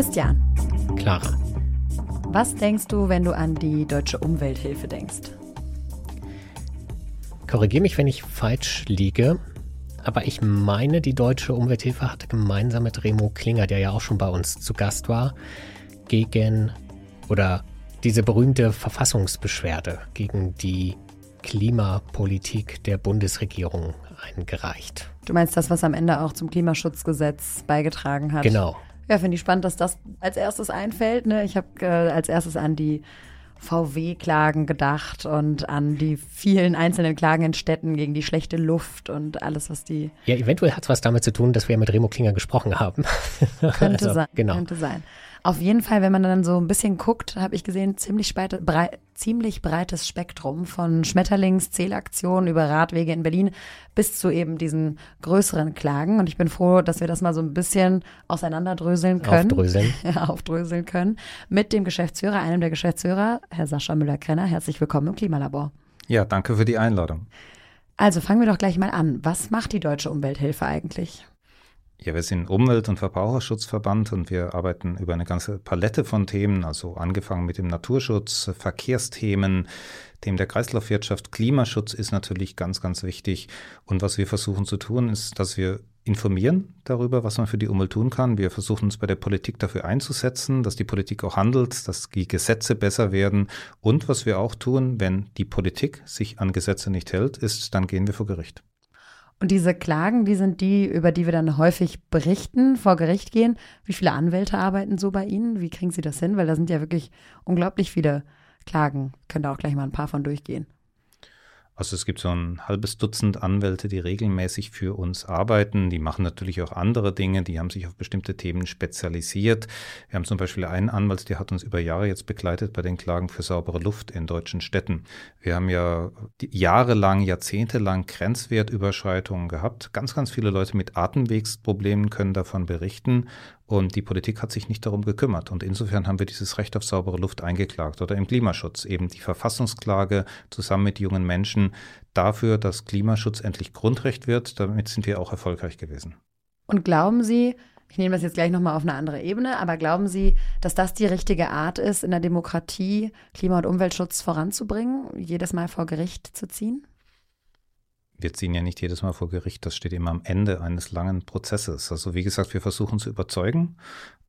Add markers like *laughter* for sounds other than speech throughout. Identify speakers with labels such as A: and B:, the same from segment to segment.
A: Christian.
B: Clara.
A: Was denkst du, wenn du an die deutsche Umwelthilfe denkst?
B: Korrigiere mich, wenn ich falsch liege, aber ich meine, die deutsche Umwelthilfe hatte gemeinsam mit Remo Klinger, der ja auch schon bei uns zu Gast war, gegen oder diese berühmte Verfassungsbeschwerde gegen die Klimapolitik der Bundesregierung eingereicht.
A: Du meinst das, was am Ende auch zum Klimaschutzgesetz beigetragen hat?
B: Genau.
A: Ja, finde ich spannend, dass das als erstes einfällt. Ne? Ich habe äh, als erstes an die VW-Klagen gedacht und an die vielen einzelnen Klagen in Städten gegen die schlechte Luft und alles, was die.
B: Ja, eventuell hat es was damit zu tun, dass wir mit Remo Klinger gesprochen haben. *laughs*
A: Könnte
B: also,
A: sein.
B: Genau.
A: Könnte sein. Auf jeden Fall, wenn man dann so ein bisschen guckt, habe ich gesehen, ziemlich, brei ziemlich breites Spektrum von Schmetterlingszählaktionen über Radwege in Berlin bis zu eben diesen größeren Klagen. Und ich bin froh, dass wir das mal so ein bisschen auseinanderdröseln können.
B: Aufdröseln. *laughs*
A: aufdröseln können. Mit dem Geschäftsführer, einem der Geschäftsführer, Herr Sascha Müller-Krenner. Herzlich willkommen im Klimalabor.
C: Ja, danke für die Einladung.
A: Also fangen wir doch gleich mal an. Was macht die Deutsche Umwelthilfe eigentlich?
C: Ja, wir sind Umwelt- und Verbraucherschutzverband und wir arbeiten über eine ganze Palette von Themen, also angefangen mit dem Naturschutz, Verkehrsthemen, dem der Kreislaufwirtschaft, Klimaschutz ist natürlich ganz, ganz wichtig. Und was wir versuchen zu tun, ist, dass wir informieren darüber, was man für die Umwelt tun kann. Wir versuchen uns bei der Politik dafür einzusetzen, dass die Politik auch handelt, dass die Gesetze besser werden. Und was wir auch tun, wenn die Politik sich an Gesetze nicht hält, ist, dann gehen wir vor Gericht.
A: Und diese Klagen, die sind die, über die wir dann häufig berichten, vor Gericht gehen. Wie viele Anwälte arbeiten so bei Ihnen? Wie kriegen Sie das hin? Weil da sind ja wirklich unglaublich viele Klagen. Können da auch gleich mal ein paar von durchgehen.
C: Also es gibt so ein halbes Dutzend Anwälte, die regelmäßig für uns arbeiten. Die machen natürlich auch andere Dinge, die haben sich auf bestimmte Themen spezialisiert. Wir haben zum Beispiel einen Anwalt, der hat uns über Jahre jetzt begleitet bei den Klagen für saubere Luft in deutschen Städten. Wir haben ja jahrelang, jahrzehntelang Grenzwertüberschreitungen gehabt. Ganz, ganz viele Leute mit Atemwegsproblemen können davon berichten. Und die Politik hat sich nicht darum gekümmert. Und insofern haben wir dieses Recht auf saubere Luft eingeklagt oder im Klimaschutz eben die Verfassungsklage zusammen mit jungen Menschen dafür, dass Klimaschutz endlich Grundrecht wird. Damit sind wir auch erfolgreich gewesen.
A: Und glauben Sie, ich nehme das jetzt gleich nochmal auf eine andere Ebene, aber glauben Sie, dass das die richtige Art ist, in der Demokratie Klima- und Umweltschutz voranzubringen, jedes Mal vor Gericht zu ziehen?
C: Wir ziehen ja nicht jedes Mal vor Gericht, das steht immer am Ende eines langen Prozesses. Also wie gesagt, wir versuchen zu überzeugen.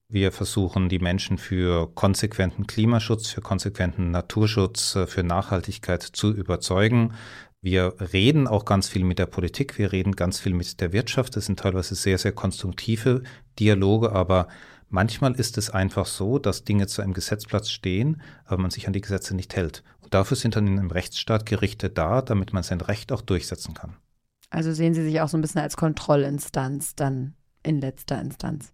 C: Wir versuchen die Menschen für konsequenten Klimaschutz, für konsequenten Naturschutz, äh, für Nachhaltigkeit zu überzeugen. Wir reden auch ganz viel mit der Politik, wir reden ganz viel mit der Wirtschaft. Das sind teilweise sehr, sehr konstruktive Dialoge, aber manchmal ist es einfach so, dass Dinge zu einem Gesetzplatz stehen, aber man sich an die Gesetze nicht hält dafür sind dann in einem Rechtsstaat Gerichte da, damit man sein Recht auch durchsetzen kann.
A: Also sehen Sie sich auch so ein bisschen als Kontrollinstanz dann in letzter Instanz.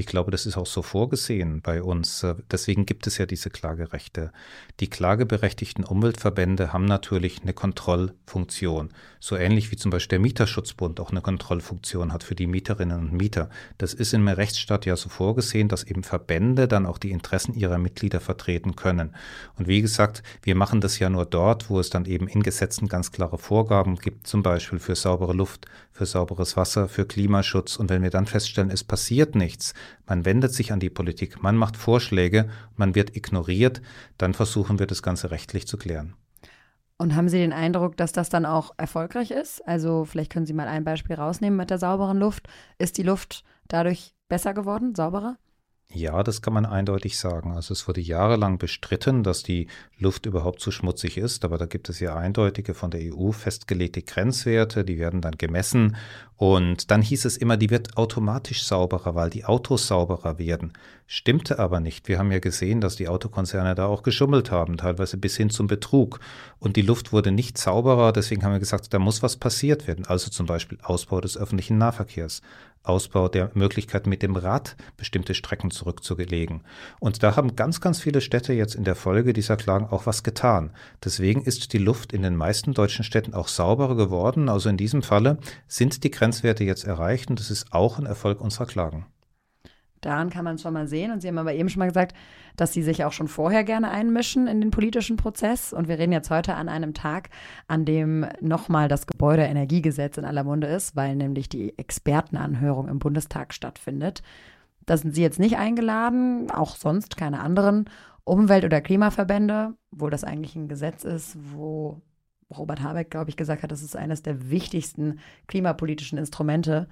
C: Ich glaube, das ist auch so vorgesehen bei uns. Deswegen gibt es ja diese Klagerechte. Die klageberechtigten Umweltverbände haben natürlich eine Kontrollfunktion. So ähnlich wie zum Beispiel der Mieterschutzbund auch eine Kontrollfunktion hat für die Mieterinnen und Mieter. Das ist in einem Rechtsstaat ja so vorgesehen, dass eben Verbände dann auch die Interessen ihrer Mitglieder vertreten können. Und wie gesagt, wir machen das ja nur dort, wo es dann eben in Gesetzen ganz klare Vorgaben gibt, zum Beispiel für saubere Luft, für sauberes Wasser, für Klimaschutz. Und wenn wir dann feststellen, es passiert nichts, man wendet sich an die Politik, man macht Vorschläge, man wird ignoriert, dann versuchen wir das Ganze rechtlich zu klären.
A: Und haben Sie den Eindruck, dass das dann auch erfolgreich ist? Also vielleicht können Sie mal ein Beispiel rausnehmen mit der sauberen Luft. Ist die Luft dadurch besser geworden, sauberer?
C: Ja, das kann man eindeutig sagen. Also es wurde jahrelang bestritten, dass die Luft überhaupt zu schmutzig ist, aber da gibt es ja eindeutige von der EU festgelegte Grenzwerte, die werden dann gemessen und dann hieß es immer, die wird automatisch sauberer, weil die Autos sauberer werden. Stimmte aber nicht. Wir haben ja gesehen, dass die Autokonzerne da auch geschummelt haben, teilweise bis hin zum Betrug. Und die Luft wurde nicht sauberer, deswegen haben wir gesagt, da muss was passiert werden. Also zum Beispiel Ausbau des öffentlichen Nahverkehrs, Ausbau der Möglichkeit, mit dem Rad bestimmte Strecken zurückzulegen. Und da haben ganz, ganz viele Städte jetzt in der Folge dieser Klagen auch was getan. Deswegen ist die Luft in den meisten deutschen Städten auch sauberer geworden. Also in diesem Falle sind die Grenzen Grenzwerte jetzt erreicht und das ist auch ein Erfolg unserer Klagen.
A: Daran kann man schon mal sehen. Und Sie haben aber eben schon mal gesagt, dass Sie sich auch schon vorher gerne einmischen in den politischen Prozess. Und wir reden jetzt heute an einem Tag, an dem nochmal das Gebäudeenergiegesetz in aller Munde ist, weil nämlich die Expertenanhörung im Bundestag stattfindet. Da sind Sie jetzt nicht eingeladen, auch sonst keine anderen Umwelt- oder Klimaverbände, wo das eigentlich ein Gesetz ist, wo Robert Habeck, glaube ich, gesagt hat, das ist eines der wichtigsten klimapolitischen Instrumente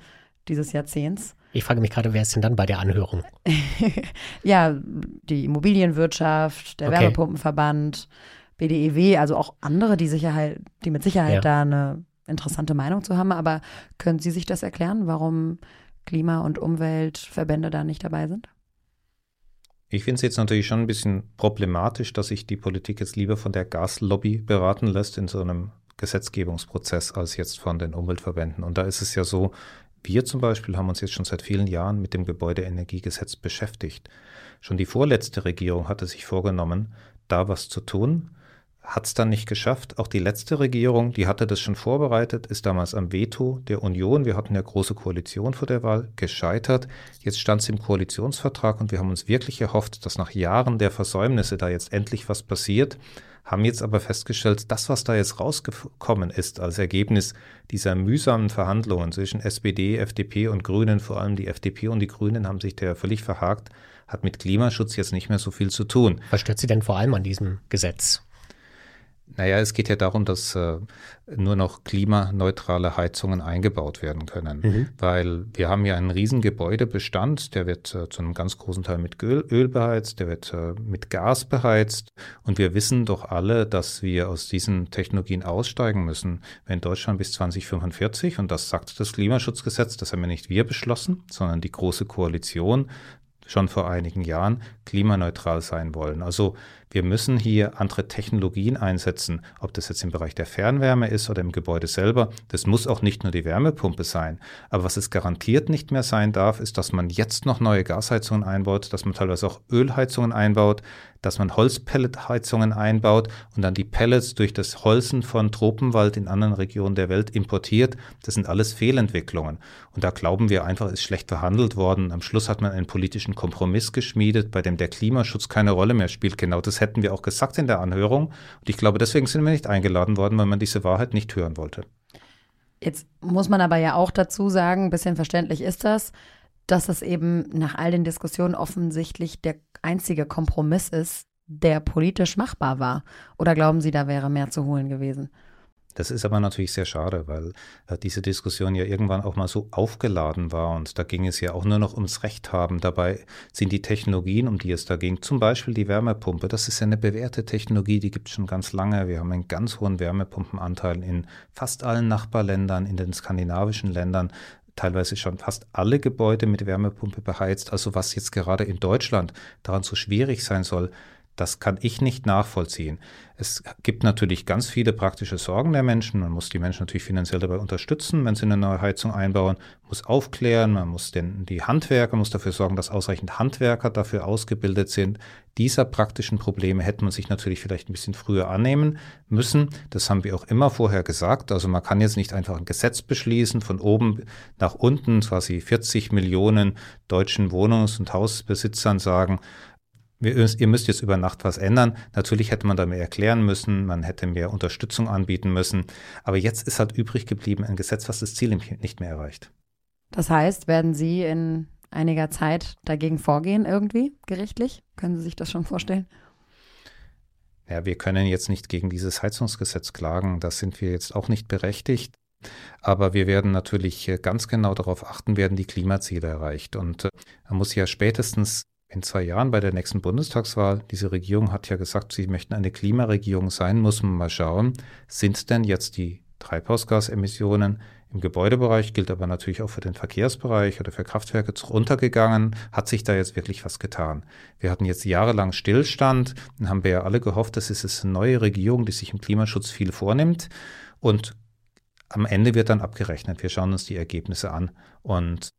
A: dieses Jahrzehnts.
B: Ich frage mich gerade, wer ist denn dann bei der Anhörung? *laughs*
A: ja, die Immobilienwirtschaft, der okay. Wärmepumpenverband, BDEW, also auch andere, die Sicherheit, die mit Sicherheit ja. da eine interessante Meinung zu haben. Aber können Sie sich das erklären, warum Klima- und Umweltverbände da nicht dabei sind?
C: Ich finde es jetzt natürlich schon ein bisschen problematisch, dass sich die Politik jetzt lieber von der Gaslobby beraten lässt in so einem Gesetzgebungsprozess als jetzt von den Umweltverbänden. Und da ist es ja so, wir zum Beispiel haben uns jetzt schon seit vielen Jahren mit dem Gebäudeenergiegesetz beschäftigt. Schon die vorletzte Regierung hatte sich vorgenommen, da was zu tun, hat es dann nicht geschafft. Auch die letzte Regierung, die hatte das schon vorbereitet, ist damals am Veto der Union, wir hatten ja große Koalition vor der Wahl, gescheitert. Jetzt stand es im Koalitionsvertrag und wir haben uns wirklich erhofft, dass nach Jahren der Versäumnisse da jetzt endlich was passiert haben jetzt aber festgestellt, das, was da jetzt rausgekommen ist als Ergebnis dieser mühsamen Verhandlungen zwischen SPD, FDP und Grünen, vor allem die FDP und die Grünen haben sich da völlig verhakt, hat mit Klimaschutz jetzt nicht mehr so viel zu tun.
B: Was stört Sie denn vor allem an diesem Gesetz?
C: Naja, es geht ja darum, dass äh, nur noch klimaneutrale Heizungen eingebaut werden können, mhm. weil wir haben ja einen riesen Gebäudebestand, der wird äh, zu einem ganz großen Teil mit Öl, Öl beheizt, der wird äh, mit Gas beheizt. Und wir wissen doch alle, dass wir aus diesen Technologien aussteigen müssen, wenn Deutschland bis 2045, und das sagt das Klimaschutzgesetz, das haben ja nicht wir beschlossen, sondern die Große Koalition, schon vor einigen Jahren klimaneutral sein wollen. Also wir müssen hier andere Technologien einsetzen, ob das jetzt im Bereich der Fernwärme ist oder im Gebäude selber. Das muss auch nicht nur die Wärmepumpe sein. Aber was es garantiert nicht mehr sein darf, ist, dass man jetzt noch neue Gasheizungen einbaut, dass man teilweise auch Ölheizungen einbaut, dass man Holzpelletheizungen einbaut und dann die Pellets durch das Holzen von Tropenwald in anderen Regionen der Welt importiert. Das sind alles Fehlentwicklungen. Und da glauben wir einfach, ist schlecht verhandelt worden. Am Schluss hat man einen politischen Kompromiss geschmiedet, bei dem der Klimaschutz keine Rolle mehr spielt. Genau das hätten wir auch gesagt in der Anhörung. Und ich glaube, deswegen sind wir nicht eingeladen worden, weil man diese Wahrheit nicht hören wollte.
A: Jetzt muss man aber ja auch dazu sagen, ein bisschen verständlich ist das, dass es eben nach all den Diskussionen offensichtlich der einzige Kompromiss ist, der politisch machbar war. Oder glauben Sie, da wäre mehr zu holen gewesen?
C: Das ist aber natürlich sehr schade, weil äh, diese Diskussion ja irgendwann auch mal so aufgeladen war und da ging es ja auch nur noch ums Recht haben. Dabei sind die Technologien, um die es da ging, zum Beispiel die Wärmepumpe, das ist ja eine bewährte Technologie, die gibt es schon ganz lange. Wir haben einen ganz hohen Wärmepumpenanteil in fast allen Nachbarländern, in den skandinavischen Ländern teilweise schon fast alle Gebäude mit Wärmepumpe beheizt. Also was jetzt gerade in Deutschland daran so schwierig sein soll, das kann ich nicht nachvollziehen. Es gibt natürlich ganz viele praktische Sorgen der Menschen. Man muss die Menschen natürlich finanziell dabei unterstützen, wenn sie eine neue Heizung einbauen, muss aufklären, man muss den, die Handwerker, muss dafür sorgen, dass ausreichend Handwerker dafür ausgebildet sind. Dieser praktischen Probleme hätte man sich natürlich vielleicht ein bisschen früher annehmen müssen. Das haben wir auch immer vorher gesagt. Also man kann jetzt nicht einfach ein Gesetz beschließen, von oben nach unten quasi 40 Millionen deutschen Wohnungs- und Hausbesitzern sagen, ihr müsst jetzt über Nacht was ändern. Natürlich hätte man da mehr erklären müssen, man hätte mehr Unterstützung anbieten müssen. Aber jetzt ist halt übrig geblieben ein Gesetz, was das Ziel nicht mehr erreicht.
A: Das heißt, werden Sie in einiger Zeit dagegen vorgehen, irgendwie gerichtlich? Können Sie sich das schon vorstellen?
C: Ja, wir können jetzt nicht gegen dieses Heizungsgesetz klagen. Das sind wir jetzt auch nicht berechtigt. Aber wir werden natürlich äh, ganz genau darauf achten, werden die Klimaziele erreicht. Und äh, man muss ja spätestens in zwei Jahren bei der nächsten Bundestagswahl, diese Regierung hat ja gesagt, sie möchten eine Klimaregierung sein, muss man mal schauen, sind denn jetzt die Treibhausgasemissionen im Gebäudebereich, gilt aber natürlich auch für den Verkehrsbereich oder für Kraftwerke runtergegangen, hat sich da jetzt wirklich was getan. Wir hatten jetzt jahrelang Stillstand, dann haben wir ja alle gehofft, das ist eine neue Regierung, die sich im Klimaschutz viel vornimmt. Und am Ende wird dann abgerechnet. Wir schauen uns die Ergebnisse an. Und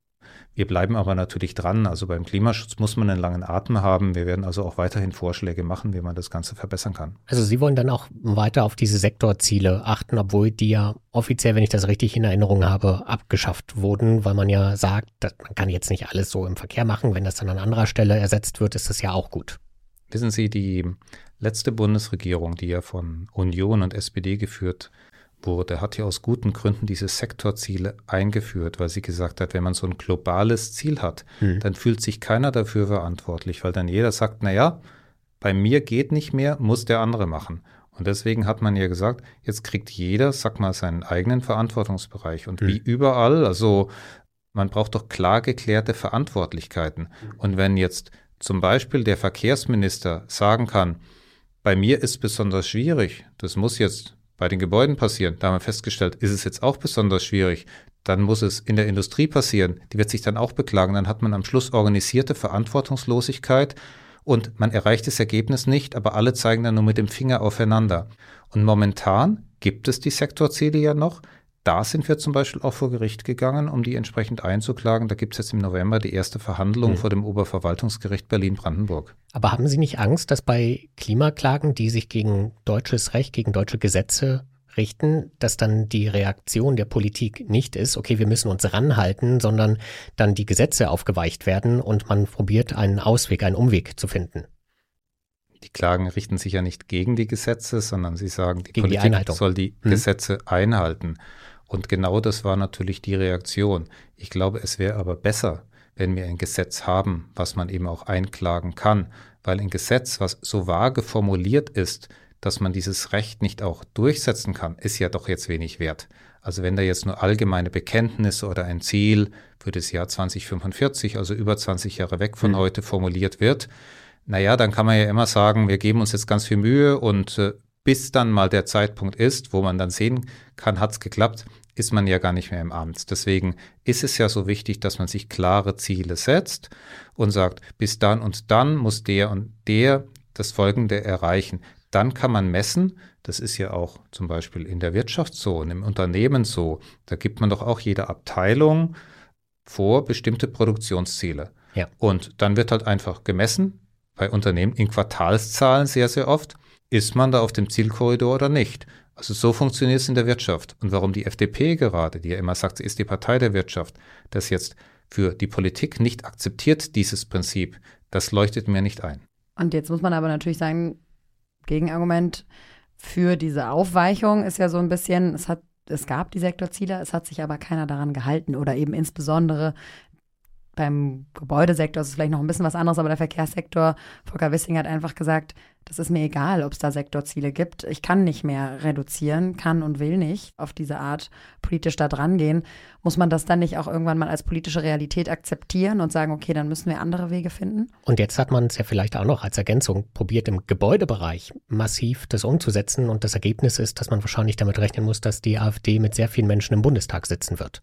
C: wir bleiben aber natürlich dran. Also beim Klimaschutz muss man einen langen Atem haben. Wir werden also auch weiterhin Vorschläge machen, wie man das Ganze verbessern kann.
B: Also Sie wollen dann auch weiter auf diese Sektorziele achten, obwohl die ja offiziell, wenn ich das richtig in Erinnerung habe, abgeschafft wurden, weil man ja sagt, man kann jetzt nicht alles so im Verkehr machen. Wenn das dann an anderer Stelle ersetzt wird, ist das ja auch gut.
C: Wissen Sie, die letzte Bundesregierung, die ja von Union und SPD geführt wurde, hat ja aus guten Gründen diese Sektorziele eingeführt, weil sie gesagt hat, wenn man so ein globales Ziel hat, hm. dann fühlt sich keiner dafür verantwortlich, weil dann jeder sagt, na ja, bei mir geht nicht mehr, muss der andere machen. Und deswegen hat man ja gesagt, jetzt kriegt jeder, sag mal, seinen eigenen Verantwortungsbereich. Und hm. wie überall, also man braucht doch klar geklärte Verantwortlichkeiten. Und wenn jetzt zum Beispiel der Verkehrsminister sagen kann, bei mir ist besonders schwierig, das muss jetzt bei den Gebäuden passieren, da haben wir festgestellt, ist es jetzt auch besonders schwierig, dann muss es in der Industrie passieren, die wird sich dann auch beklagen, dann hat man am Schluss organisierte Verantwortungslosigkeit und man erreicht das Ergebnis nicht, aber alle zeigen dann nur mit dem Finger aufeinander. Und momentan gibt es die Sektorziele ja noch, da sind wir zum Beispiel auch vor Gericht gegangen, um die entsprechend einzuklagen. Da gibt es jetzt im November die erste Verhandlung mhm. vor dem Oberverwaltungsgericht Berlin-Brandenburg.
B: Aber haben Sie nicht Angst, dass bei Klimaklagen, die sich gegen deutsches Recht, gegen deutsche Gesetze richten, dass dann die Reaktion der Politik nicht ist, okay, wir müssen uns ranhalten, sondern dann die Gesetze aufgeweicht werden und man probiert einen Ausweg, einen Umweg zu finden?
C: Die Klagen richten sich ja nicht gegen die Gesetze, sondern sie sagen, die gegen Politik die soll die hm. Gesetze einhalten. Und genau das war natürlich die Reaktion. Ich glaube, es wäre aber besser, wenn wir ein Gesetz haben, was man eben auch einklagen kann, weil ein Gesetz, was so vage formuliert ist, dass man dieses Recht nicht auch durchsetzen kann, ist ja doch jetzt wenig wert. Also wenn da jetzt nur allgemeine Bekenntnisse oder ein Ziel für das Jahr 2045, also über 20 Jahre weg von mhm. heute formuliert wird, naja, dann kann man ja immer sagen, wir geben uns jetzt ganz viel Mühe und äh, bis dann mal der Zeitpunkt ist, wo man dann sehen kann, hat es geklappt, ist man ja gar nicht mehr im Amt. Deswegen ist es ja so wichtig, dass man sich klare Ziele setzt und sagt, bis dann und dann muss der und der das Folgende erreichen. Dann kann man messen, das ist ja auch zum Beispiel in der Wirtschaft so und im Unternehmen so, da gibt man doch auch jeder Abteilung vor bestimmte Produktionsziele. Ja. Und dann wird halt einfach gemessen, bei Unternehmen in Quartalszahlen sehr, sehr oft, ist man da auf dem Zielkorridor oder nicht. Also so funktioniert es in der Wirtschaft. Und warum die FDP gerade, die ja immer sagt, sie ist die Partei der Wirtschaft, das jetzt für die Politik nicht akzeptiert, dieses Prinzip, das leuchtet mir nicht ein.
A: Und jetzt muss man aber natürlich sagen, Gegenargument für diese Aufweichung ist ja so ein bisschen, es hat es gab die Sektorziele, es hat sich aber keiner daran gehalten oder eben insbesondere beim Gebäudesektor ist es vielleicht noch ein bisschen was anderes, aber der Verkehrssektor, Volker Wissing hat einfach gesagt, das ist mir egal, ob es da Sektorziele gibt. Ich kann nicht mehr reduzieren, kann und will nicht auf diese Art politisch da dran gehen. Muss man das dann nicht auch irgendwann mal als politische Realität akzeptieren und sagen, okay, dann müssen wir andere Wege finden?
B: Und jetzt hat man es ja vielleicht auch noch als Ergänzung probiert, im Gebäudebereich massiv das umzusetzen. Und das Ergebnis ist, dass man wahrscheinlich damit rechnen muss, dass die AfD mit sehr vielen Menschen im Bundestag sitzen wird.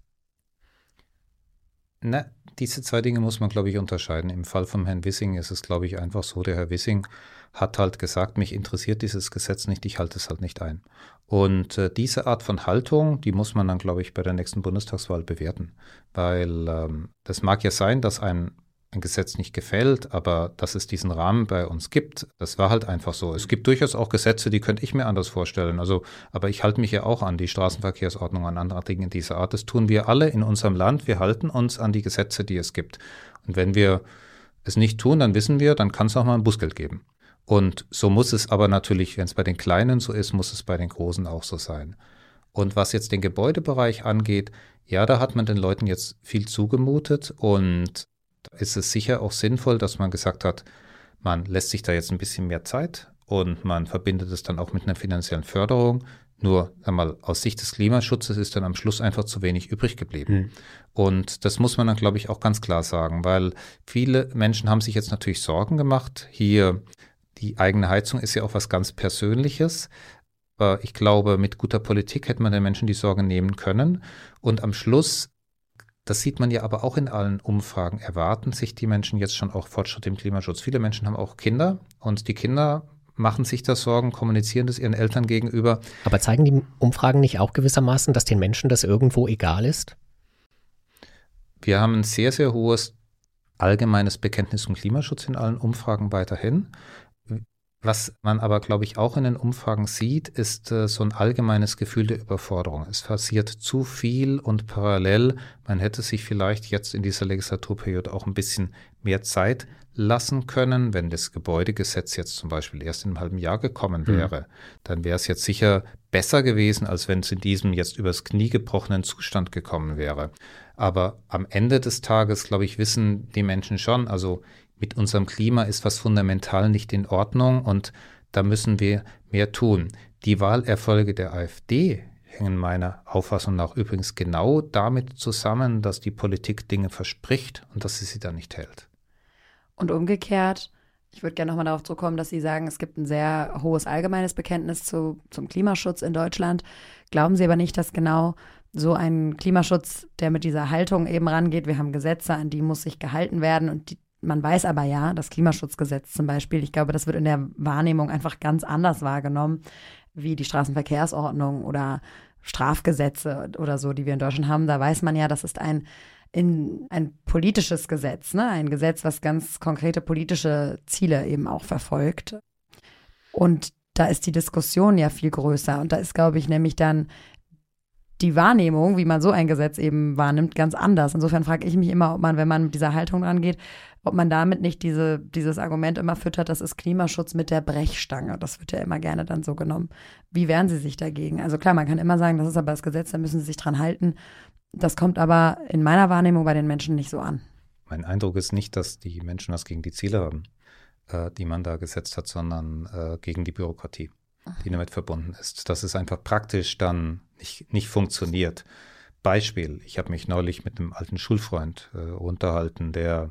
C: Na, diese zwei Dinge muss man, glaube ich, unterscheiden. Im Fall von Herrn Wissing ist es, glaube ich, einfach so, der Herr Wissing hat halt gesagt, mich interessiert dieses Gesetz nicht, ich halte es halt nicht ein. Und äh, diese Art von Haltung, die muss man dann, glaube ich, bei der nächsten Bundestagswahl bewerten. Weil ähm, das mag ja sein, dass ein ein Gesetz nicht gefällt, aber dass es diesen Rahmen bei uns gibt, das war halt einfach so. Es gibt durchaus auch Gesetze, die könnte ich mir anders vorstellen. Also, aber ich halte mich ja auch an die Straßenverkehrsordnung, an andere Dinge dieser Art. Das tun wir alle in unserem Land. Wir halten uns an die Gesetze, die es gibt. Und wenn wir es nicht tun, dann wissen wir, dann kann es auch mal ein Bußgeld geben. Und so muss es aber natürlich, wenn es bei den Kleinen so ist, muss es bei den Großen auch so sein. Und was jetzt den Gebäudebereich angeht, ja, da hat man den Leuten jetzt viel zugemutet und ist es sicher auch sinnvoll, dass man gesagt hat, man lässt sich da jetzt ein bisschen mehr Zeit und man verbindet es dann auch mit einer finanziellen Förderung. Nur einmal aus Sicht des Klimaschutzes ist dann am Schluss einfach zu wenig übrig geblieben. Mhm. Und das muss man dann, glaube ich, auch ganz klar sagen, weil viele Menschen haben sich jetzt natürlich Sorgen gemacht. Hier die eigene Heizung ist ja auch was ganz Persönliches. Aber ich glaube, mit guter Politik hätte man den Menschen die Sorgen nehmen können. Und am Schluss das sieht man ja aber auch in allen Umfragen. Erwarten sich die Menschen jetzt schon auch Fortschritt im Klimaschutz? Viele Menschen haben auch Kinder und die Kinder machen sich da Sorgen, kommunizieren das ihren Eltern gegenüber.
B: Aber zeigen die Umfragen nicht auch gewissermaßen, dass den Menschen das irgendwo egal ist?
C: Wir haben ein sehr, sehr hohes allgemeines Bekenntnis zum Klimaschutz in allen Umfragen weiterhin. Was man aber, glaube ich, auch in den Umfragen sieht, ist äh, so ein allgemeines Gefühl der Überforderung. Es passiert zu viel und parallel. Man hätte sich vielleicht jetzt in dieser Legislaturperiode auch ein bisschen mehr Zeit lassen können. Wenn das Gebäudegesetz jetzt zum Beispiel erst in einem halben Jahr gekommen mhm. wäre, mhm. dann wäre es jetzt sicher besser gewesen, als wenn es in diesem jetzt übers Knie gebrochenen Zustand gekommen wäre. Aber am Ende des Tages, glaube ich, wissen die Menschen schon, also mit unserem Klima ist was fundamental nicht in Ordnung und da müssen wir mehr tun. Die Wahlerfolge der AfD hängen meiner Auffassung nach übrigens genau damit zusammen, dass die Politik Dinge verspricht und dass sie sie dann nicht hält.
A: Und umgekehrt, ich würde gerne nochmal darauf zurückkommen, dass Sie sagen, es gibt ein sehr hohes allgemeines Bekenntnis zu, zum Klimaschutz in Deutschland. Glauben Sie aber nicht, dass genau so ein Klimaschutz, der mit dieser Haltung eben rangeht, wir haben Gesetze, an die muss sich gehalten werden und die, man weiß aber ja, das Klimaschutzgesetz zum Beispiel, ich glaube, das wird in der Wahrnehmung einfach ganz anders wahrgenommen, wie die Straßenverkehrsordnung oder Strafgesetze oder so, die wir in Deutschland haben. Da weiß man ja, das ist ein, in, ein politisches Gesetz, ne? ein Gesetz, was ganz konkrete politische Ziele eben auch verfolgt. Und da ist die Diskussion ja viel größer. Und da ist, glaube ich, nämlich dann die Wahrnehmung, wie man so ein Gesetz eben wahrnimmt, ganz anders. Insofern frage ich mich immer, ob man, wenn man mit dieser Haltung rangeht, ob man damit nicht diese, dieses Argument immer füttert, das ist Klimaschutz mit der Brechstange. Das wird ja immer gerne dann so genommen. Wie wehren Sie sich dagegen? Also klar, man kann immer sagen, das ist aber das Gesetz, da müssen Sie sich dran halten. Das kommt aber in meiner Wahrnehmung bei den Menschen nicht so an.
C: Mein Eindruck ist nicht, dass die Menschen was gegen die Ziele haben, äh, die man da gesetzt hat, sondern äh, gegen die Bürokratie, die damit verbunden ist. Das ist einfach praktisch dann nicht, nicht funktioniert. Beispiel, ich habe mich neulich mit einem alten Schulfreund äh, unterhalten, der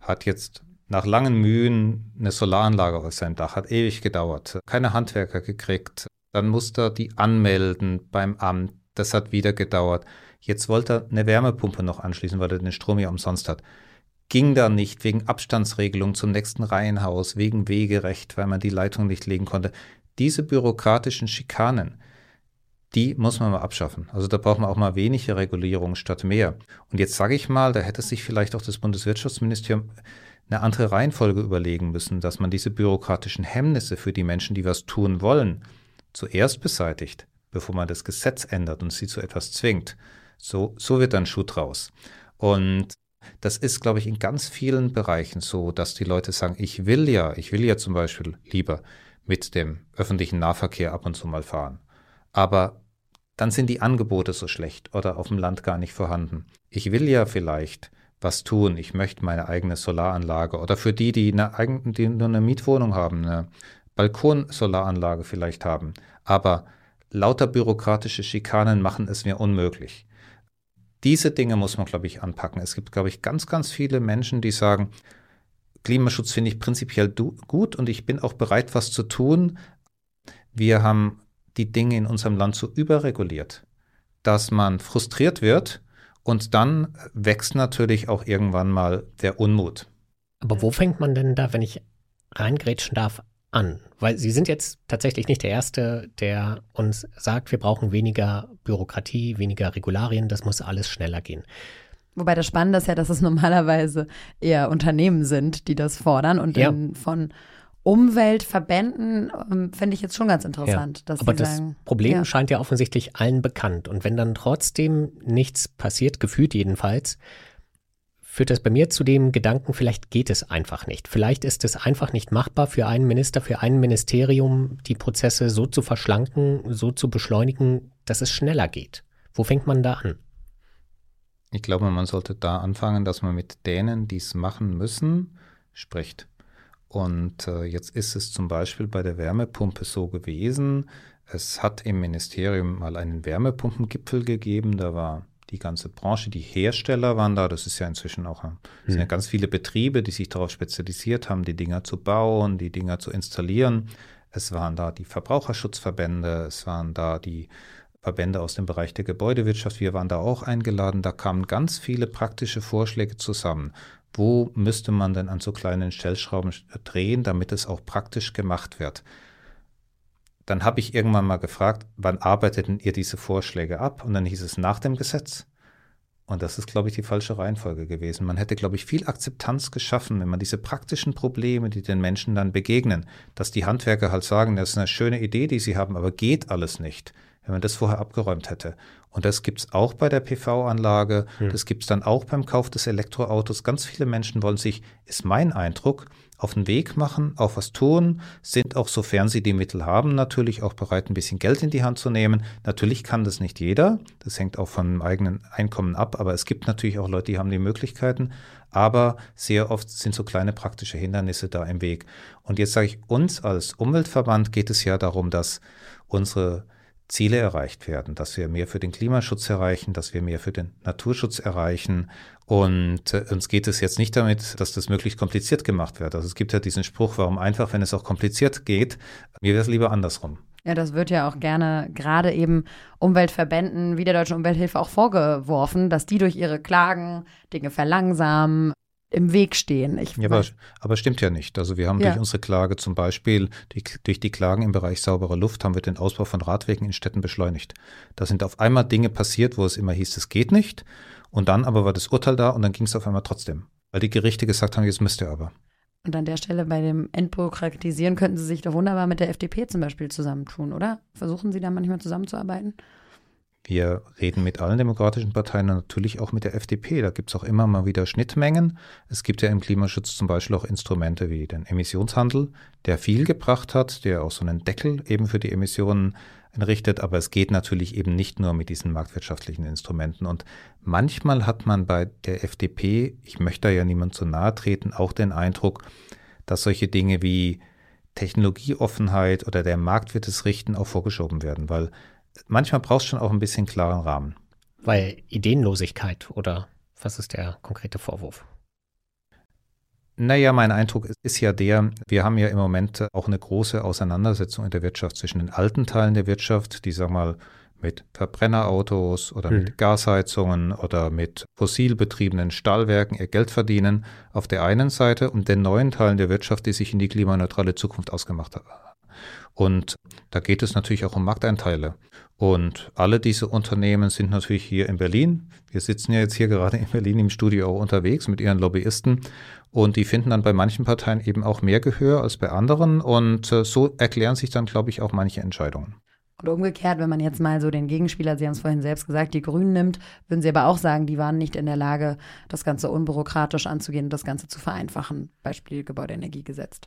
C: hat jetzt nach langen Mühen eine Solaranlage auf sein Dach, hat ewig gedauert, keine Handwerker gekriegt, dann musste er die anmelden beim Amt, das hat wieder gedauert. Jetzt wollte er eine Wärmepumpe noch anschließen, weil er den Strom ja umsonst hat. Ging da nicht wegen Abstandsregelung zum nächsten Reihenhaus, wegen Wegerecht, weil man die Leitung nicht legen konnte. Diese bürokratischen Schikanen, die muss man mal abschaffen. Also da braucht man auch mal weniger Regulierung statt mehr. Und jetzt sage ich mal, da hätte sich vielleicht auch das Bundeswirtschaftsministerium eine andere Reihenfolge überlegen müssen, dass man diese bürokratischen Hemmnisse für die Menschen, die was tun wollen, zuerst beseitigt, bevor man das Gesetz ändert und sie zu etwas zwingt. So, so wird dann Schuh draus. Und das ist, glaube ich, in ganz vielen Bereichen so, dass die Leute sagen, ich will ja, ich will ja zum Beispiel lieber mit dem öffentlichen Nahverkehr ab und zu mal fahren aber dann sind die Angebote so schlecht oder auf dem Land gar nicht vorhanden. Ich will ja vielleicht was tun. Ich möchte meine eigene Solaranlage oder für die, die, eine, die nur eine Mietwohnung haben, eine Balkonsolaranlage vielleicht haben. Aber lauter bürokratische Schikanen machen es mir unmöglich. Diese Dinge muss man, glaube ich, anpacken. Es gibt, glaube ich, ganz, ganz viele Menschen, die sagen, Klimaschutz finde ich prinzipiell gut und ich bin auch bereit, was zu tun. Wir haben die Dinge in unserem Land so überreguliert, dass man frustriert wird und dann wächst natürlich auch irgendwann mal der Unmut.
B: Aber wo fängt man denn da, wenn ich reingrätschen darf, an? Weil Sie sind jetzt tatsächlich nicht der Erste, der uns sagt, wir brauchen weniger Bürokratie, weniger Regularien, das muss alles schneller gehen.
A: Wobei das Spannende ist ja, dass es normalerweise eher Unternehmen sind, die das fordern und ja. von Umweltverbänden ähm, finde ich jetzt schon ganz interessant.
B: Ja, aber das sagen, Problem ja. scheint ja offensichtlich allen bekannt. Und wenn dann trotzdem nichts passiert, gefühlt jedenfalls, führt das bei mir zu dem Gedanken, vielleicht geht es einfach nicht. Vielleicht ist es einfach nicht machbar für einen Minister, für ein Ministerium, die Prozesse so zu verschlanken, so zu beschleunigen, dass es schneller geht. Wo fängt man da an?
C: Ich glaube, man sollte da anfangen, dass man mit denen, die es machen müssen, spricht. Und äh, jetzt ist es zum Beispiel bei der Wärmepumpe so gewesen, es hat im Ministerium mal einen Wärmepumpengipfel gegeben, da war die ganze Branche, die Hersteller waren da, das ist ja inzwischen auch, es sind ja hm. ganz viele Betriebe, die sich darauf spezialisiert haben, die Dinger zu bauen, die Dinger zu installieren. Es waren da die Verbraucherschutzverbände, es waren da die Verbände aus dem Bereich der Gebäudewirtschaft, wir waren da auch eingeladen, da kamen ganz viele praktische Vorschläge zusammen wo müsste man denn an so kleinen Stellschrauben drehen, damit es auch praktisch gemacht wird. Dann habe ich irgendwann mal gefragt, wann arbeitet denn ihr diese Vorschläge ab? Und dann hieß es nach dem Gesetz. Und das ist, glaube ich, die falsche Reihenfolge gewesen. Man hätte, glaube ich, viel Akzeptanz geschaffen, wenn man diese praktischen Probleme, die den Menschen dann begegnen, dass die Handwerker halt sagen, das ist eine schöne Idee, die sie haben, aber geht alles nicht wenn man das vorher abgeräumt hätte. Und das gibt es auch bei der PV-Anlage, hm. das gibt es dann auch beim Kauf des Elektroautos. Ganz viele Menschen wollen sich, ist mein Eindruck, auf den Weg machen, auch was tun, sind auch, sofern sie die Mittel haben, natürlich auch bereit, ein bisschen Geld in die Hand zu nehmen. Natürlich kann das nicht jeder, das hängt auch vom eigenen Einkommen ab, aber es gibt natürlich auch Leute, die haben die Möglichkeiten, aber sehr oft sind so kleine praktische Hindernisse da im Weg. Und jetzt sage ich, uns als Umweltverband geht es ja darum, dass unsere Ziele erreicht werden, dass wir mehr für den Klimaschutz erreichen, dass wir mehr für den Naturschutz erreichen. Und äh, uns geht es jetzt nicht damit, dass das möglichst kompliziert gemacht wird. Also es gibt ja diesen Spruch, warum einfach, wenn es auch kompliziert geht. Mir wäre es lieber andersrum.
A: Ja, das wird ja auch gerne gerade eben Umweltverbänden wie der Deutschen Umwelthilfe auch vorgeworfen, dass die durch ihre Klagen Dinge verlangsamen, im Weg stehen.
C: Ich ja, aber, aber stimmt ja nicht. Also wir haben ja. durch unsere Klage zum Beispiel, die, durch die Klagen im Bereich sauberer Luft, haben wir den Ausbau von Radwegen in Städten beschleunigt. Da sind auf einmal Dinge passiert, wo es immer hieß, es geht nicht. Und dann aber war das Urteil da und dann ging es auf einmal trotzdem. Weil die Gerichte gesagt haben, jetzt müsst ihr aber.
A: Und an der Stelle bei dem Entbürokratisieren könnten Sie sich doch wunderbar mit der FDP zum Beispiel zusammentun, oder? Versuchen Sie da manchmal zusammenzuarbeiten?
C: Wir reden mit allen demokratischen Parteien und natürlich auch mit der FDP. Da gibt es auch immer mal wieder Schnittmengen. Es gibt ja im Klimaschutz zum Beispiel auch Instrumente wie den Emissionshandel, der viel gebracht hat, der auch so einen Deckel eben für die Emissionen entrichtet. Aber es geht natürlich eben nicht nur mit diesen marktwirtschaftlichen Instrumenten. Und manchmal hat man bei der FDP, ich möchte da ja niemand zu nahe treten, auch den Eindruck, dass solche Dinge wie Technologieoffenheit oder der Markt wird es richten auch vorgeschoben werden, weil manchmal brauchst du schon auch ein bisschen klaren Rahmen.
B: Weil Ideenlosigkeit oder was ist der konkrete Vorwurf?
C: Naja, mein Eindruck ist ja der, wir haben ja im Moment auch eine große Auseinandersetzung in der Wirtschaft zwischen den alten Teilen der Wirtschaft, die, sag mal, mit Verbrennerautos oder hm. mit Gasheizungen oder mit fossil betriebenen Stahlwerken ihr Geld verdienen, auf der einen Seite und den neuen Teilen der Wirtschaft, die sich in die klimaneutrale Zukunft ausgemacht haben. Und da geht es natürlich auch um Markteinteile. Und alle diese Unternehmen sind natürlich hier in Berlin. Wir sitzen ja jetzt hier gerade in Berlin im Studio auch unterwegs mit ihren Lobbyisten. Und die finden dann bei manchen Parteien eben auch mehr Gehör als bei anderen. Und äh, so erklären sich dann, glaube ich, auch manche Entscheidungen.
A: Und umgekehrt, wenn man jetzt mal so den Gegenspieler, Sie haben es vorhin selbst gesagt, die Grünen nimmt, würden Sie aber auch sagen, die waren nicht in der Lage, das Ganze unbürokratisch anzugehen das Ganze zu vereinfachen. Beispiel Gebäudeenergiegesetz.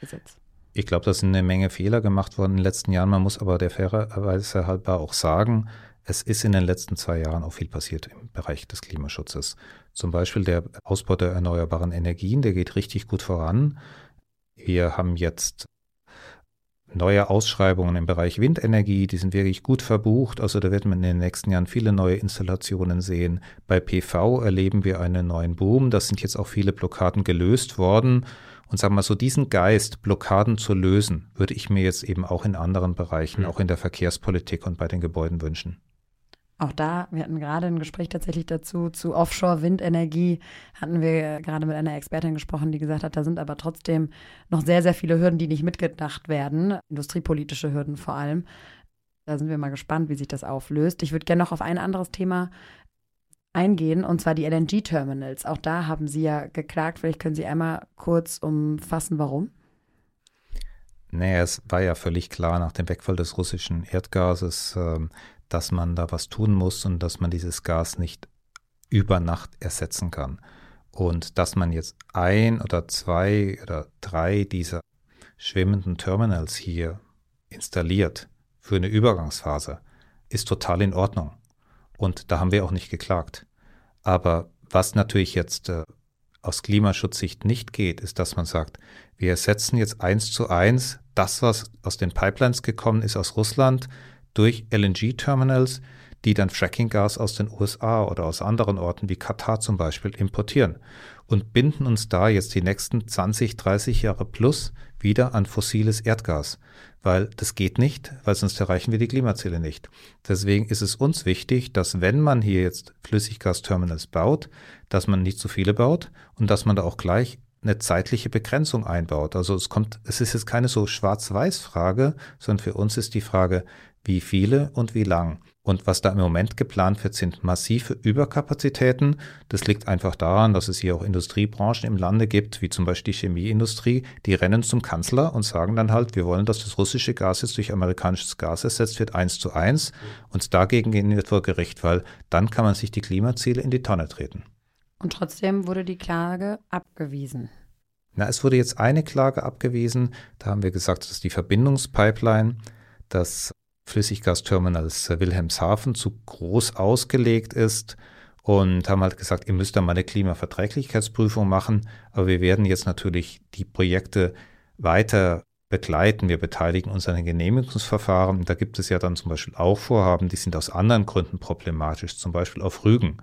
A: Gesetz.
C: Ich glaube, da sind eine Menge Fehler gemacht worden in den letzten Jahren. Man muss aber der fairerweise halber auch sagen, es ist in den letzten zwei Jahren auch viel passiert im Bereich des Klimaschutzes. Zum Beispiel der Ausbau der erneuerbaren Energien, der geht richtig gut voran. Wir haben jetzt neue Ausschreibungen im Bereich Windenergie, die sind wirklich gut verbucht. Also da wird man in den nächsten Jahren viele neue Installationen sehen. Bei PV erleben wir einen neuen Boom. Da sind jetzt auch viele Blockaden gelöst worden. Und sagen wir so, diesen Geist, Blockaden zu lösen, würde ich mir jetzt eben auch in anderen Bereichen, mhm. auch in der Verkehrspolitik und bei den Gebäuden wünschen.
A: Auch da, wir hatten gerade ein Gespräch tatsächlich dazu, zu Offshore-Windenergie, hatten wir gerade mit einer Expertin gesprochen, die gesagt hat, da sind aber trotzdem noch sehr, sehr viele Hürden, die nicht mitgedacht werden, industriepolitische Hürden vor allem. Da sind wir mal gespannt, wie sich das auflöst. Ich würde gerne noch auf ein anderes Thema eingehen, und zwar die LNG-Terminals. Auch da haben Sie ja geklagt. Vielleicht können Sie einmal kurz umfassen, warum?
C: Naja, es war ja völlig klar nach dem Wegfall des russischen Erdgases, ähm, dass man da was tun muss und dass man dieses Gas nicht über Nacht ersetzen kann. Und dass man jetzt ein oder zwei oder drei dieser schwimmenden Terminals hier installiert für eine Übergangsphase, ist total in Ordnung. Und da haben wir auch nicht geklagt. Aber was natürlich jetzt äh, aus Klimaschutzsicht nicht geht, ist, dass man sagt, wir ersetzen jetzt eins zu eins das, was aus den Pipelines gekommen ist aus Russland, durch LNG-Terminals, die dann Frackinggas aus den USA oder aus anderen Orten wie Katar zum Beispiel importieren und binden uns da jetzt die nächsten 20, 30 Jahre plus wieder an fossiles Erdgas weil das geht nicht, weil sonst erreichen wir die Klimaziele nicht. Deswegen ist es uns wichtig, dass wenn man hier jetzt Flüssiggasterminals baut, dass man nicht zu viele baut und dass man da auch gleich eine zeitliche Begrenzung einbaut. Also es kommt, es ist jetzt keine so Schwarz-Weiß-Frage, sondern für uns ist die Frage, Wie viele und wie lang? Und was da im Moment geplant wird, sind massive Überkapazitäten. Das liegt einfach daran, dass es hier auch Industriebranchen im Lande gibt, wie zum Beispiel die Chemieindustrie, die rennen zum Kanzler und sagen dann halt, wir wollen, dass das russische Gas jetzt durch amerikanisches Gas ersetzt wird, eins zu eins. Und dagegen gehen wir vor Gericht, weil dann kann man sich die Klimaziele in die Tonne treten.
A: Und trotzdem wurde die Klage abgewiesen.
C: Na, es wurde jetzt eine Klage abgewiesen. Da haben wir gesagt, dass die Verbindungspipeline, das Flüssiggasterminals Wilhelmshaven zu groß ausgelegt ist und haben halt gesagt, ihr müsst da mal eine Klimaverträglichkeitsprüfung machen, aber wir werden jetzt natürlich die Projekte weiter begleiten. Wir beteiligen uns an den Genehmigungsverfahren. Da gibt es ja dann zum Beispiel auch Vorhaben, die sind aus anderen Gründen problematisch, zum Beispiel auf Rügen.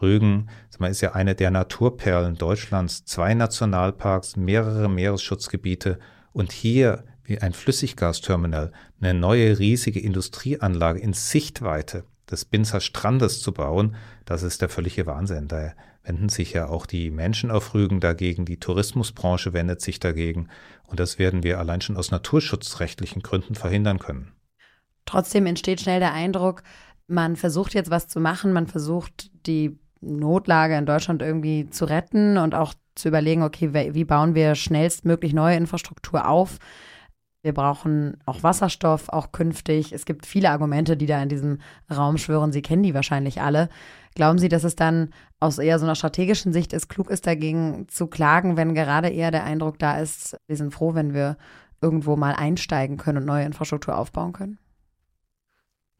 C: Rügen ist ja eine der Naturperlen Deutschlands, zwei Nationalparks, mehrere Meeresschutzgebiete und hier wie ein Flüssiggasterminal eine neue riesige Industrieanlage in Sichtweite des Binzer Strandes zu bauen, das ist der völlige Wahnsinn. Da wenden sich ja auch die Menschen auf Rügen dagegen, die Tourismusbranche wendet sich dagegen und das werden wir allein schon aus naturschutzrechtlichen Gründen verhindern können.
A: Trotzdem entsteht schnell der Eindruck, man versucht jetzt was zu machen, man versucht die Notlage in Deutschland irgendwie zu retten und auch zu überlegen, okay, wie bauen wir schnellstmöglich neue Infrastruktur auf. Wir brauchen auch Wasserstoff, auch künftig. Es gibt viele Argumente, die da in diesem Raum schwören. Sie kennen die wahrscheinlich alle. Glauben Sie, dass es dann aus eher so einer strategischen Sicht ist, klug ist, dagegen zu klagen, wenn gerade eher der Eindruck da ist, wir sind froh, wenn wir irgendwo mal einsteigen können und neue Infrastruktur aufbauen können?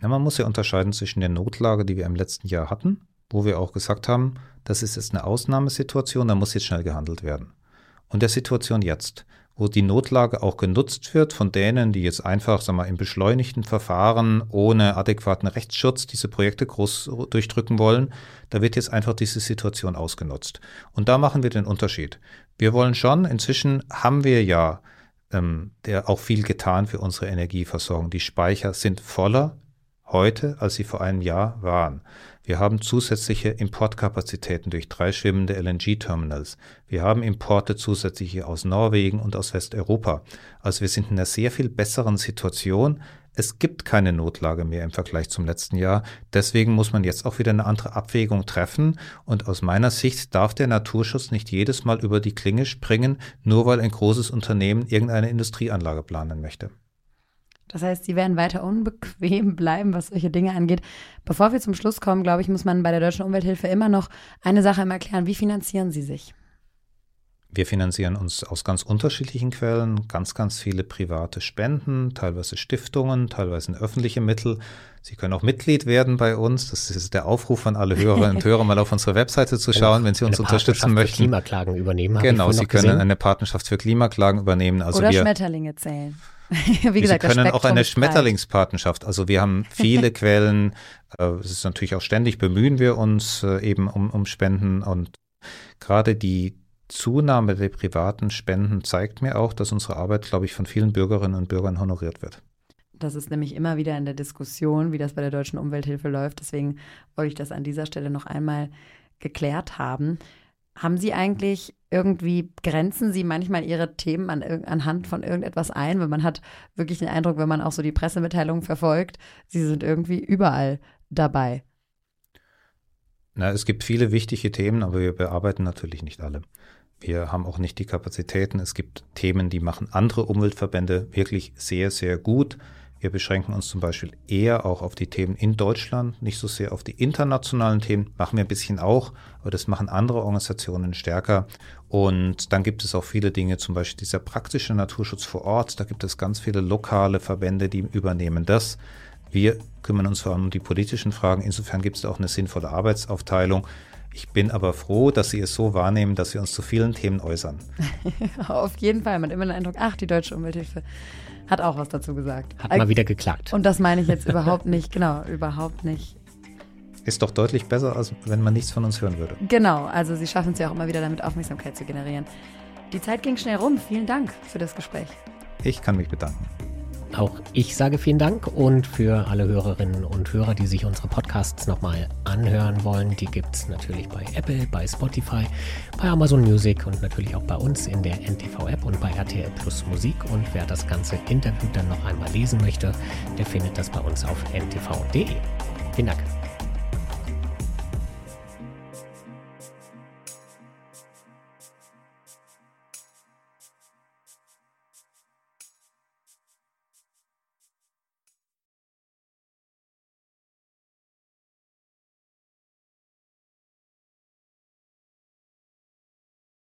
C: Ja, man muss ja unterscheiden zwischen der Notlage, die wir im letzten Jahr hatten, wo wir auch gesagt haben, das ist jetzt eine Ausnahmesituation, da muss jetzt schnell gehandelt werden. Und der Situation jetzt wo die Notlage auch genutzt wird von denen, die jetzt einfach sag mal, im beschleunigten Verfahren ohne adäquaten Rechtsschutz diese Projekte groß durchdrücken wollen, da wird jetzt einfach diese Situation ausgenutzt. Und da machen wir den Unterschied. Wir wollen schon, inzwischen haben wir ja ähm, der auch viel getan für unsere Energieversorgung. Die Speicher sind voller heute, als sie vor einem Jahr waren. Wir haben zusätzliche Importkapazitäten durch drei schwimmende LNG-Terminals. Wir haben Importe zusätzliche aus Norwegen und aus Westeuropa. Also wir sind in einer sehr viel besseren Situation. Es gibt keine Notlage mehr im Vergleich zum letzten Jahr. Deswegen muss man jetzt auch wieder eine andere Abwägung treffen. Und aus meiner Sicht darf der Naturschutz nicht jedes Mal über die Klinge springen, nur weil ein großes Unternehmen irgendeine Industrieanlage planen möchte.
A: Das heißt, sie werden weiter unbequem *laughs* bleiben, was solche Dinge angeht. Bevor wir zum Schluss kommen, glaube ich, muss man bei der Deutschen Umwelthilfe immer noch eine Sache immer erklären. Wie finanzieren Sie sich?
C: Wir finanzieren uns aus ganz unterschiedlichen Quellen, ganz, ganz viele private Spenden, teilweise Stiftungen, teilweise öffentliche Mittel. Sie können auch Mitglied werden bei uns. Das ist der Aufruf an alle Hörerinnen und *laughs* Hörer, mal auf unsere Webseite zu schauen, wenn Sie uns unterstützen möchten. Für
B: Klimaklagen übernehmen.
C: Genau, Sie können eine Partnerschaft für Klimaklagen übernehmen.
A: Also Oder wir, Schmetterlinge zählen. *laughs*
C: Wie gesagt, Sie können auch eine Schmetterlingspartnerschaft. Also wir haben viele *laughs* Quellen. Äh, es ist natürlich auch ständig bemühen wir uns äh, eben um, um Spenden und gerade die Zunahme der privaten Spenden zeigt mir auch, dass unsere Arbeit, glaube ich, von vielen Bürgerinnen und Bürgern honoriert wird.
A: Das ist nämlich immer wieder in der Diskussion, wie das bei der deutschen Umwelthilfe läuft. Deswegen wollte ich das an dieser Stelle noch einmal geklärt haben. Haben Sie eigentlich irgendwie, grenzen Sie manchmal Ihre Themen an, anhand von irgendetwas ein? Weil man hat wirklich den Eindruck, wenn man auch so die Pressemitteilungen verfolgt, Sie sind irgendwie überall dabei.
C: Na, es gibt viele wichtige Themen, aber wir bearbeiten natürlich nicht alle. Wir haben auch nicht die Kapazitäten. Es gibt Themen, die machen andere Umweltverbände wirklich sehr, sehr gut. Wir beschränken uns zum Beispiel eher auch auf die Themen in Deutschland, nicht so sehr auf die internationalen Themen. Machen wir ein bisschen auch, aber das machen andere Organisationen stärker. Und dann gibt es auch viele Dinge, zum Beispiel dieser praktische Naturschutz vor Ort. Da gibt es ganz viele lokale Verbände, die übernehmen das. Wir kümmern uns vor allem um die politischen Fragen. Insofern gibt es auch eine sinnvolle Arbeitsaufteilung. Ich bin aber froh, dass Sie es so wahrnehmen, dass wir uns zu vielen Themen äußern. *laughs*
A: Auf jeden Fall. Man hat immer den Eindruck, ach, die deutsche Umwelthilfe hat auch was dazu gesagt.
B: Hat mal wieder geklagt.
A: Und das meine ich jetzt *laughs* überhaupt nicht, genau, überhaupt nicht.
C: Ist doch deutlich besser, als wenn man nichts von uns hören würde.
A: Genau, also Sie schaffen es ja auch immer wieder damit, Aufmerksamkeit zu generieren. Die Zeit ging schnell rum. Vielen Dank für das Gespräch.
C: Ich kann mich bedanken.
B: Auch ich sage vielen Dank und für alle Hörerinnen und Hörer, die sich unsere Podcasts nochmal anhören wollen, die gibt es natürlich bei Apple, bei Spotify, bei Amazon Music und natürlich auch bei uns in der NTV-App und bei RTL Plus Musik. Und wer das ganze Interview dann noch einmal lesen möchte, der findet das bei uns auf ntv.de. Vielen Dank.